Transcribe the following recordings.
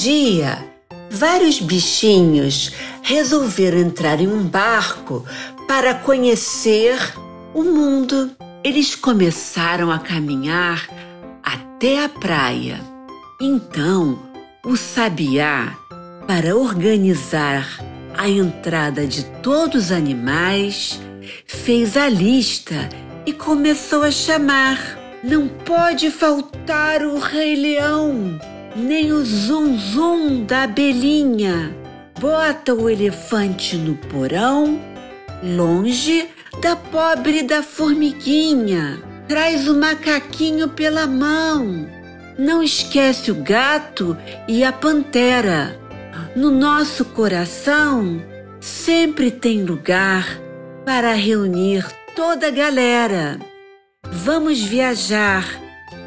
Dia, vários bichinhos resolveram entrar em um barco para conhecer o mundo. Eles começaram a caminhar até a praia. Então, o sabiá, para organizar a entrada de todos os animais, fez a lista e começou a chamar. Não pode faltar o Rei Leão nem o zum zum da abelhinha. Bota o elefante no porão, longe da pobre da formiguinha. Traz o macaquinho pela mão. Não esquece o gato e a pantera. No nosso coração sempre tem lugar para reunir toda a galera. Vamos viajar,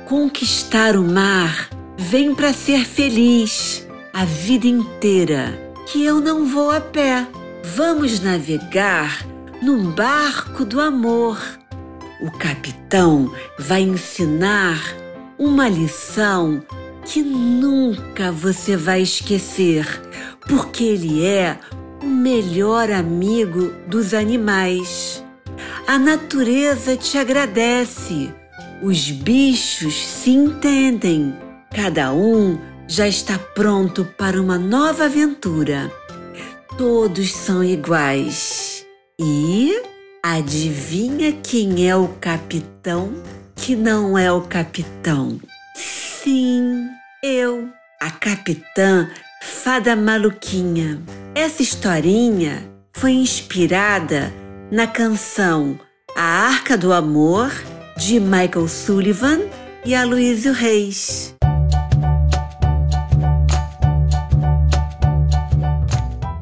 conquistar o mar Vem para ser feliz a vida inteira, que eu não vou a pé. Vamos navegar num barco do amor. O capitão vai ensinar uma lição que nunca você vai esquecer, porque ele é o melhor amigo dos animais. A natureza te agradece, os bichos se entendem Cada um já está pronto para uma nova aventura. Todos são iguais. E adivinha quem é o capitão que não é o capitão? Sim, eu, a capitã Fada Maluquinha. Essa historinha foi inspirada na canção A Arca do Amor de Michael Sullivan e Aloysio Reis.